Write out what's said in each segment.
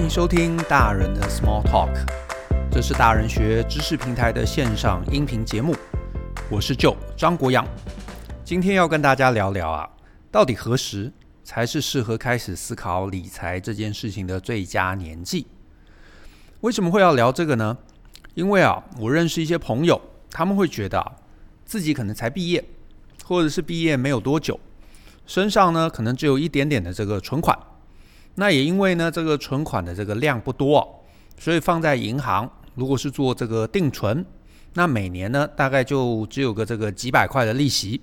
欢迎收听大人的 Small Talk，这是大人学知识平台的线上音频节目。我是 Joe 张国阳，今天要跟大家聊聊啊，到底何时才是适合开始思考理财这件事情的最佳年纪？为什么会要聊这个呢？因为啊，我认识一些朋友，他们会觉得啊，自己可能才毕业，或者是毕业没有多久，身上呢可能只有一点点的这个存款。那也因为呢，这个存款的这个量不多，所以放在银行，如果是做这个定存，那每年呢大概就只有个这个几百块的利息。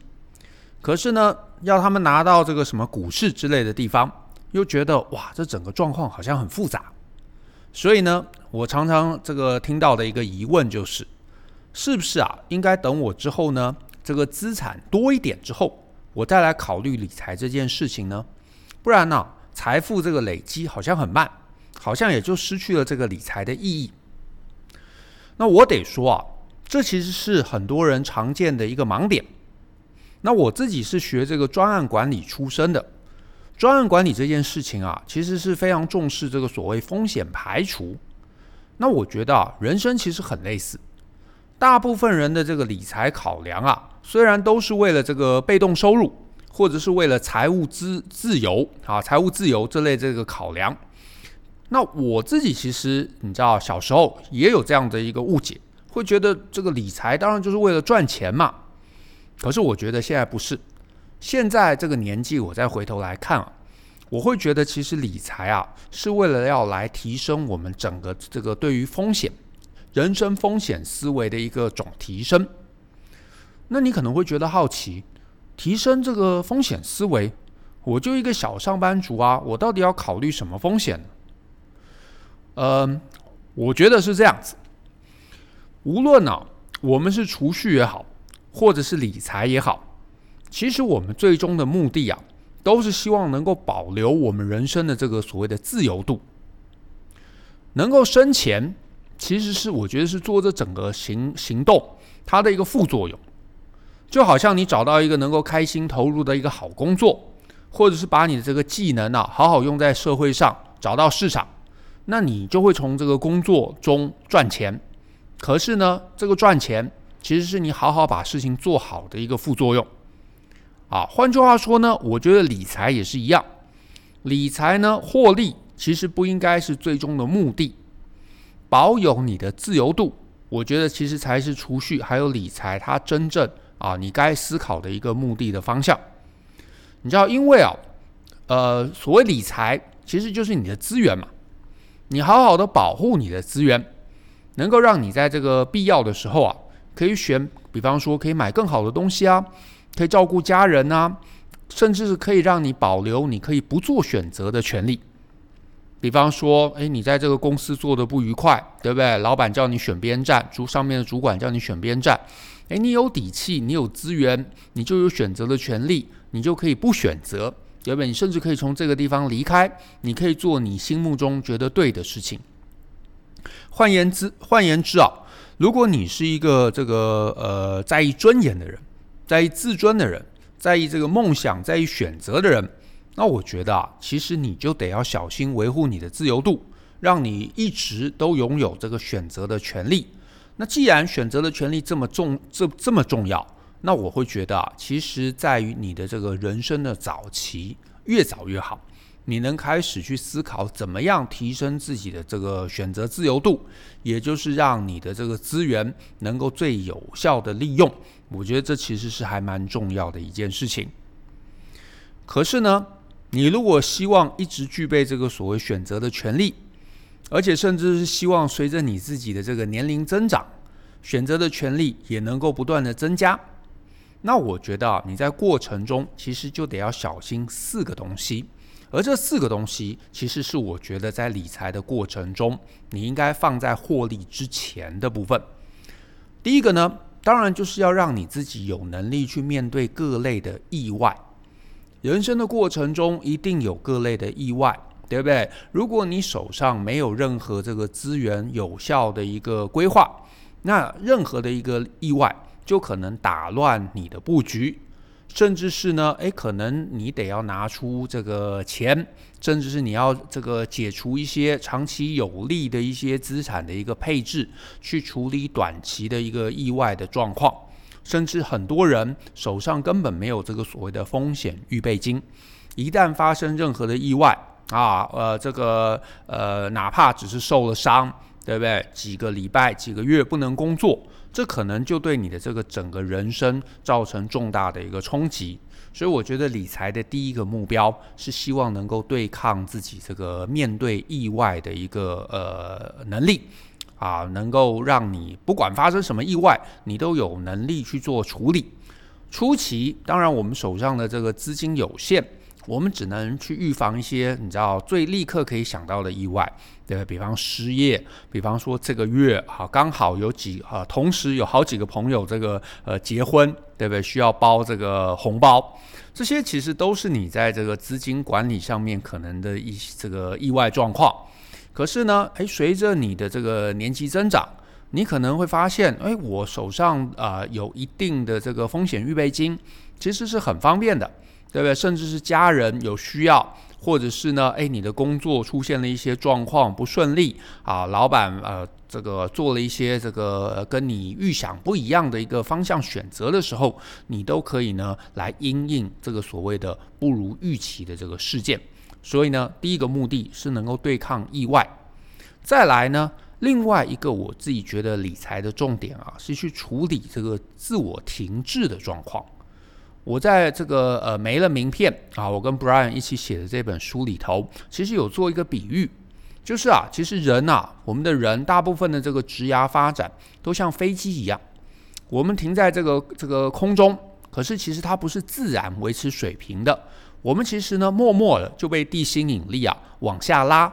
可是呢，要他们拿到这个什么股市之类的地方，又觉得哇，这整个状况好像很复杂。所以呢，我常常这个听到的一个疑问就是，是不是啊，应该等我之后呢，这个资产多一点之后，我再来考虑理财这件事情呢？不然呢？财富这个累积好像很慢，好像也就失去了这个理财的意义。那我得说啊，这其实是很多人常见的一个盲点。那我自己是学这个专案管理出身的，专案管理这件事情啊，其实是非常重视这个所谓风险排除。那我觉得啊，人生其实很类似，大部分人的这个理财考量啊，虽然都是为了这个被动收入。或者是为了财务自自由啊，财务自由这类这个考量，那我自己其实你知道，小时候也有这样的一个误解，会觉得这个理财当然就是为了赚钱嘛。可是我觉得现在不是，现在这个年纪，我再回头来看啊，我会觉得其实理财啊是为了要来提升我们整个这个对于风险、人生风险思维的一个总提升。那你可能会觉得好奇。提升这个风险思维，我就一个小上班族啊，我到底要考虑什么风险？嗯，我觉得是这样子。无论呢、啊，我们是储蓄也好，或者是理财也好，其实我们最终的目的啊，都是希望能够保留我们人生的这个所谓的自由度，能够生钱，其实是我觉得是做这整个行行动它的一个副作用。就好像你找到一个能够开心投入的一个好工作，或者是把你的这个技能啊好好用在社会上，找到市场，那你就会从这个工作中赚钱。可是呢，这个赚钱其实是你好好把事情做好的一个副作用。啊，换句话说呢，我觉得理财也是一样，理财呢获利其实不应该是最终的目的，保有你的自由度，我觉得其实才是储蓄还有理财它真正。啊，你该思考的一个目的的方向，你知道，因为啊，呃，所谓理财其实就是你的资源嘛，你好好的保护你的资源，能够让你在这个必要的时候啊，可以选，比方说可以买更好的东西啊，可以照顾家人啊，甚至是可以让你保留你可以不做选择的权利。比方说，哎，你在这个公司做的不愉快，对不对？老板叫你选边站，主上面的主管叫你选边站。哎，你有底气，你有资源，你就有选择的权利，你就可以不选择，对不对？你甚至可以从这个地方离开，你可以做你心目中觉得对的事情。换言之，换言之啊，如果你是一个这个呃在意尊严的人，在意自尊的人，在意这个梦想，在意选择的人，那我觉得啊，其实你就得要小心维护你的自由度，让你一直都拥有这个选择的权利。那既然选择的权利这么重，这这么重要，那我会觉得啊，其实在于你的这个人生的早期，越早越好，你能开始去思考怎么样提升自己的这个选择自由度，也就是让你的这个资源能够最有效的利用。我觉得这其实是还蛮重要的一件事情。可是呢，你如果希望一直具备这个所谓选择的权利，而且甚至是希望随着你自己的这个年龄增长，选择的权利也能够不断的增加。那我觉得啊，你在过程中其实就得要小心四个东西，而这四个东西其实是我觉得在理财的过程中，你应该放在获利之前的部分。第一个呢，当然就是要让你自己有能力去面对各类的意外。人生的过程中一定有各类的意外。对不对？如果你手上没有任何这个资源有效的一个规划，那任何的一个意外就可能打乱你的布局，甚至是呢，诶，可能你得要拿出这个钱，甚至是你要这个解除一些长期有利的一些资产的一个配置，去处理短期的一个意外的状况。甚至很多人手上根本没有这个所谓的风险预备金，一旦发生任何的意外啊，呃，这个呃，哪怕只是受了伤，对不对？几个礼拜、几个月不能工作，这可能就对你的这个整个人生造成重大的一个冲击。所以，我觉得理财的第一个目标是希望能够对抗自己这个面对意外的一个呃能力。啊，能够让你不管发生什么意外，你都有能力去做处理。初期，当然我们手上的这个资金有限，我们只能去预防一些你知道最立刻可以想到的意外，对吧？比方失业，比方说这个月啊刚好有几啊，同时有好几个朋友这个呃结婚，对不对？需要包这个红包，这些其实都是你在这个资金管理上面可能的一些这个意外状况。可是呢，诶，随着你的这个年纪增长，你可能会发现，诶，我手上啊、有一定的这个风险预备金，其实是很方便的，对不对？甚至是家人有需要，或者是呢，诶，你的工作出现了一些状况不顺利啊，老板呃这个做了一些这个跟你预想不一样的一个方向选择的时候，你都可以呢来因应这个所谓的不如预期的这个事件。所以呢，第一个目的是能够对抗意外，再来呢，另外一个我自己觉得理财的重点啊，是去处理这个自我停滞的状况。我在这个呃没了名片啊，我跟 Brian 一起写的这本书里头，其实有做一个比喻，就是啊，其实人啊，我们的人大部分的这个职涯发展都像飞机一样，我们停在这个这个空中，可是其实它不是自然维持水平的。我们其实呢，默默的就被地心引力啊往下拉，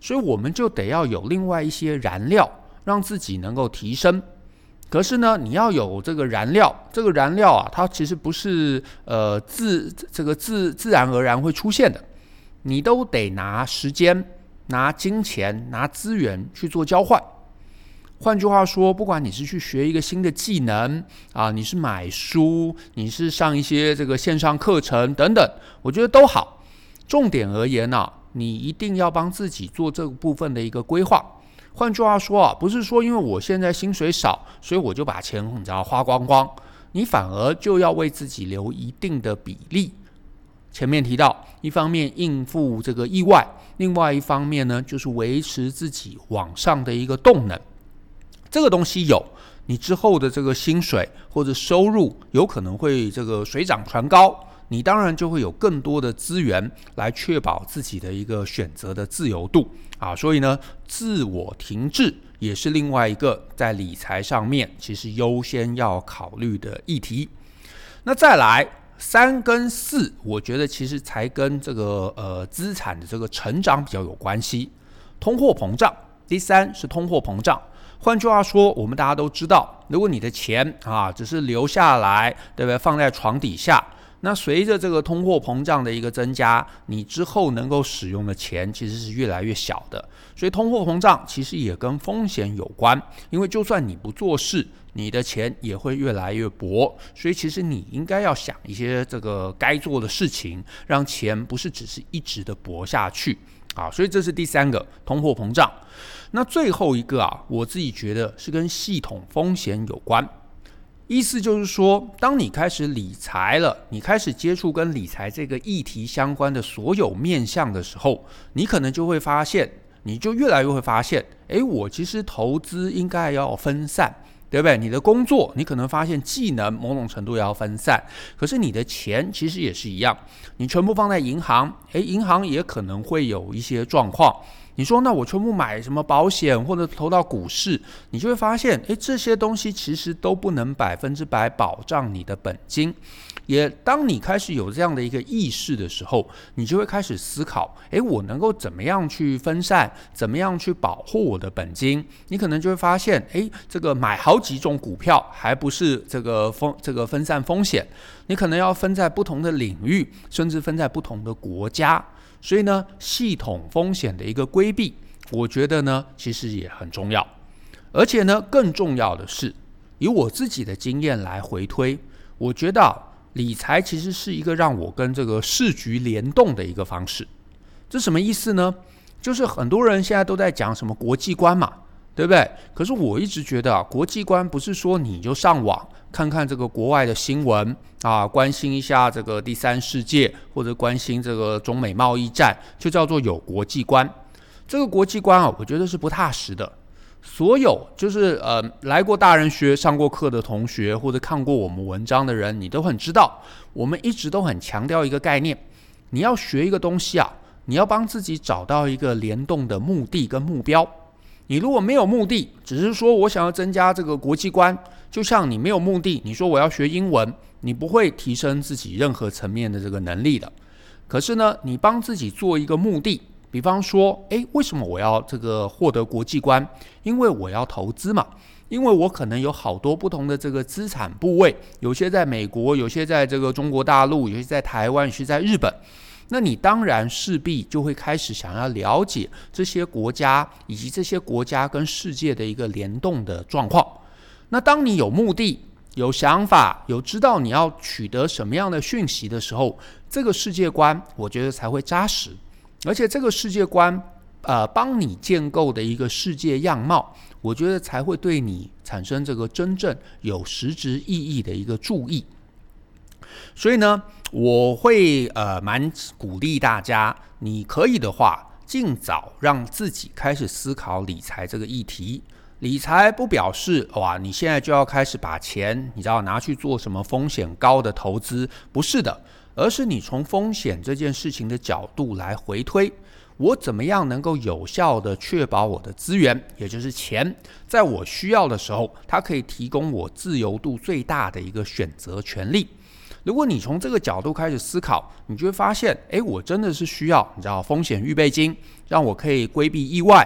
所以我们就得要有另外一些燃料，让自己能够提升。可是呢，你要有这个燃料，这个燃料啊，它其实不是呃自这个自自然而然会出现的，你都得拿时间、拿金钱、拿资源去做交换。换句话说，不管你是去学一个新的技能啊，你是买书，你是上一些这个线上课程等等，我觉得都好。重点而言呢，你一定要帮自己做这个部分的一个规划。换句话说啊，不是说因为我现在薪水少，所以我就把钱你知道花光光，你反而就要为自己留一定的比例。前面提到，一方面应付这个意外，另外一方面呢，就是维持自己往上的一个动能。这个东西有，你之后的这个薪水或者收入有可能会这个水涨船高，你当然就会有更多的资源来确保自己的一个选择的自由度啊。所以呢，自我停滞也是另外一个在理财上面其实优先要考虑的议题。那再来三跟四，我觉得其实才跟这个呃资产的这个成长比较有关系。通货膨胀，第三是通货膨胀。换句话说，我们大家都知道，如果你的钱啊只是留下来，对不对？放在床底下，那随着这个通货膨胀的一个增加，你之后能够使用的钱其实是越来越小的。所以通货膨胀其实也跟风险有关，因为就算你不做事，你的钱也会越来越薄。所以其实你应该要想一些这个该做的事情，让钱不是只是一直的薄下去。啊，所以这是第三个通货膨胀。那最后一个啊，我自己觉得是跟系统风险有关。意思就是说，当你开始理财了，你开始接触跟理财这个议题相关的所有面向的时候，你可能就会发现，你就越来越会发现，诶，我其实投资应该要分散。对不对？你的工作，你可能发现技能某种程度也要分散，可是你的钱其实也是一样，你全部放在银行，诶，银行也可能会有一些状况。你说，那我全部买什么保险或者投到股市，你就会发现，诶，这些东西其实都不能百分之百保障你的本金。也当你开始有这样的一个意识的时候，你就会开始思考：诶，我能够怎么样去分散？怎么样去保护我的本金？你可能就会发现：诶，这个买好几种股票还不是这个风这个分散风险。你可能要分在不同的领域，甚至分在不同的国家。所以呢，系统风险的一个规避，我觉得呢，其实也很重要。而且呢，更重要的是，以我自己的经验来回推，我觉得。理财其实是一个让我跟这个市局联动的一个方式。这什么意思呢？就是很多人现在都在讲什么国际观嘛，对不对？可是我一直觉得啊，国际观不是说你就上网看看这个国外的新闻啊，关心一下这个第三世界，或者关心这个中美贸易战，就叫做有国际观。这个国际观啊，我觉得是不踏实的。所有就是呃来过大人学上过课的同学，或者看过我们文章的人，你都很知道，我们一直都很强调一个概念：你要学一个东西啊。你要帮自己找到一个联动的目的跟目标。你如果没有目的，只是说我想要增加这个国际观，就像你没有目的，你说我要学英文，你不会提升自己任何层面的这个能力的。可是呢，你帮自己做一个目的，比方说，诶，为什么我要这个获得国际观？因为我要投资嘛，因为我可能有好多不同的这个资产部位，有些在美国，有些在这个中国大陆，有些在台湾，有些在日本。那你当然势必就会开始想要了解这些国家以及这些国家跟世界的一个联动的状况。那当你有目的、有想法、有知道你要取得什么样的讯息的时候，这个世界观我觉得才会扎实，而且这个世界观呃帮你建构的一个世界样貌，我觉得才会对你产生这个真正有实质意义的一个注意。所以呢，我会呃蛮鼓励大家，你可以的话，尽早让自己开始思考理财这个议题。理财不表示哇，你现在就要开始把钱，你知道拿去做什么风险高的投资？不是的，而是你从风险这件事情的角度来回推，我怎么样能够有效地确保我的资源，也就是钱，在我需要的时候，它可以提供我自由度最大的一个选择权利。如果你从这个角度开始思考，你就会发现，诶，我真的是需要，你知道，风险预备金，让我可以规避意外；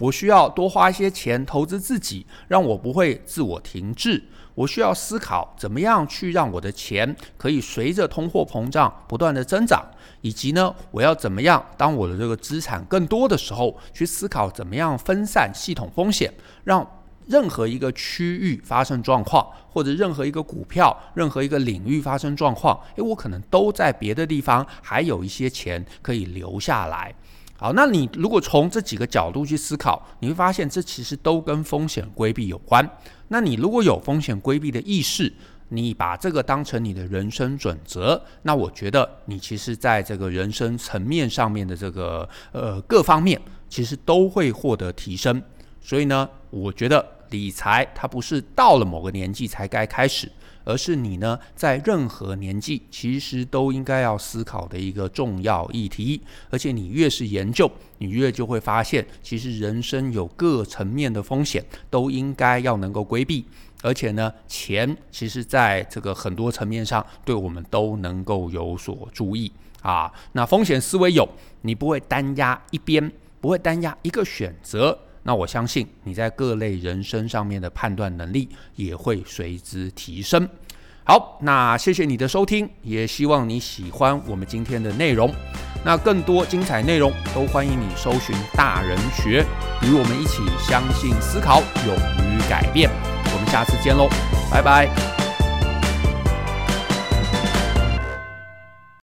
我需要多花一些钱投资自己，让我不会自我停滞；我需要思考怎么样去让我的钱可以随着通货膨胀不断的增长，以及呢，我要怎么样当我的这个资产更多的时候，去思考怎么样分散系统风险，让。任何一个区域发生状况，或者任何一个股票、任何一个领域发生状况，诶，我可能都在别的地方还有一些钱可以留下来。好，那你如果从这几个角度去思考，你会发现这其实都跟风险规避有关。那你如果有风险规避的意识，你把这个当成你的人生准则，那我觉得你其实在这个人生层面上面的这个呃各方面，其实都会获得提升。所以呢，我觉得。理财它不是到了某个年纪才该开始，而是你呢在任何年纪其实都应该要思考的一个重要议题。而且你越是研究，你越就会发现，其实人生有各层面的风险都应该要能够规避。而且呢，钱其实在这个很多层面上对我们都能够有所注意啊。那风险思维有，你不会单压一边，不会单压一个选择。那我相信你在各类人生上面的判断能力也会随之提升。好，那谢谢你的收听，也希望你喜欢我们今天的内容。那更多精彩内容都欢迎你搜寻大人学，与我们一起相信、思考、勇于改变。我们下次见喽，拜拜。